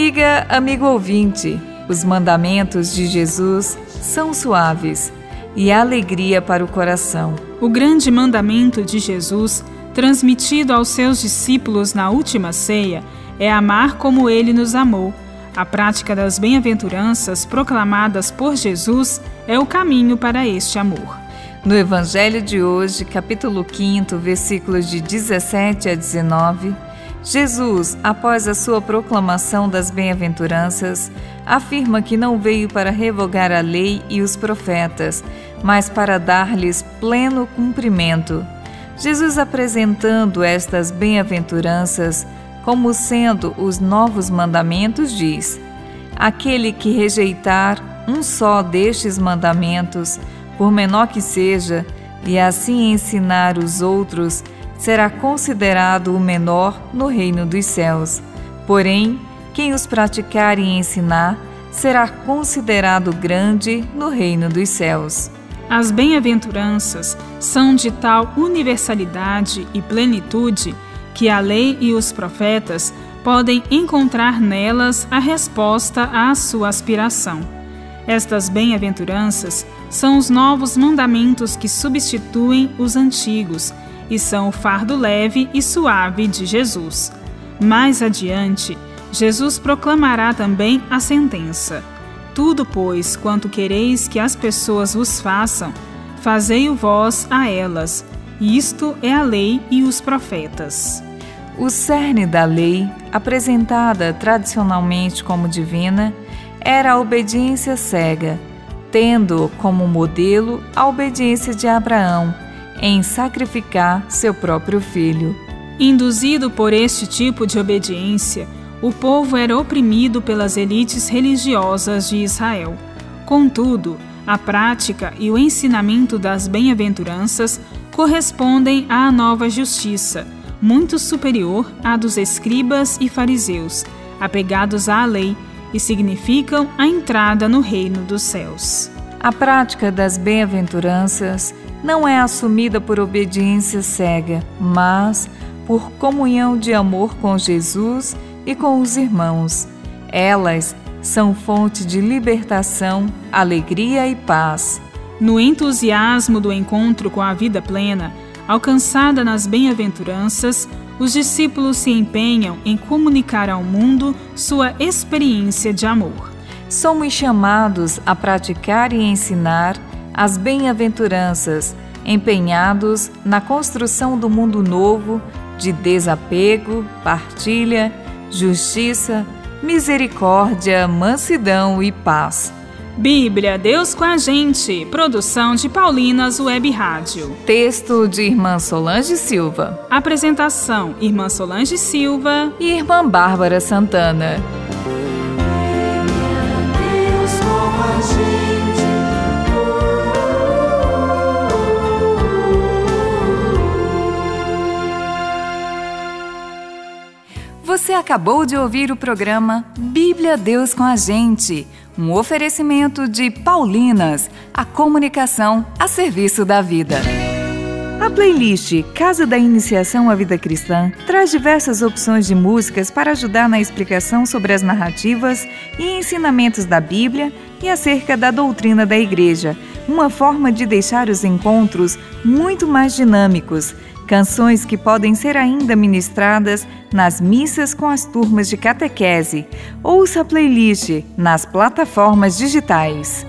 Amiga, amigo ouvinte, os mandamentos de Jesus são suaves e alegria para o coração. O grande mandamento de Jesus, transmitido aos seus discípulos na última ceia, é amar como ele nos amou. A prática das bem-aventuranças proclamadas por Jesus é o caminho para este amor. No Evangelho de hoje, capítulo 5, versículos de 17 a 19, Jesus, após a sua proclamação das bem-aventuranças, afirma que não veio para revogar a lei e os profetas, mas para dar-lhes pleno cumprimento. Jesus apresentando estas bem-aventuranças como sendo os novos mandamentos, diz: Aquele que rejeitar um só destes mandamentos, por menor que seja, e assim ensinar os outros, será considerado o menor no reino dos céus. Porém, quem os praticar e ensinar será considerado grande no reino dos céus. As bem-aventuranças são de tal universalidade e plenitude que a lei e os profetas podem encontrar nelas a resposta à sua aspiração. Estas bem-aventuranças são os novos mandamentos que substituem os antigos e são o fardo leve e suave de Jesus. Mais adiante, Jesus proclamará também a sentença: Tudo, pois, quanto quereis que as pessoas vos façam, fazei-o vós a elas. Isto é a lei e os profetas. O cerne da lei, apresentada tradicionalmente como divina, era a obediência cega, tendo como modelo a obediência de Abraão em sacrificar seu próprio filho. Induzido por este tipo de obediência, o povo era oprimido pelas elites religiosas de Israel. Contudo, a prática e o ensinamento das bem-aventuranças correspondem à nova justiça, muito superior à dos escribas e fariseus, apegados à lei, e significam a entrada no reino dos céus. A prática das bem-aventuranças não é assumida por obediência cega, mas por comunhão de amor com Jesus e com os irmãos. Elas são fonte de libertação, alegria e paz. No entusiasmo do encontro com a vida plena, alcançada nas bem-aventuranças, os discípulos se empenham em comunicar ao mundo sua experiência de amor. Somos chamados a praticar e ensinar as bem-aventuranças, empenhados na construção do mundo novo de desapego, partilha, justiça, misericórdia, mansidão e paz. Bíblia, Deus com a gente. Produção de Paulinas Web Rádio. Texto de Irmã Solange Silva. Apresentação: Irmã Solange Silva e Irmã Bárbara Santana. Você acabou de ouvir o programa Bíblia Deus com a Gente, um oferecimento de Paulinas, a comunicação a serviço da vida. A playlist Casa da Iniciação à Vida Cristã traz diversas opções de músicas para ajudar na explicação sobre as narrativas e ensinamentos da Bíblia e acerca da doutrina da Igreja, uma forma de deixar os encontros muito mais dinâmicos canções que podem ser ainda ministradas nas missas com as turmas de catequese. Ouça a playlist nas plataformas digitais.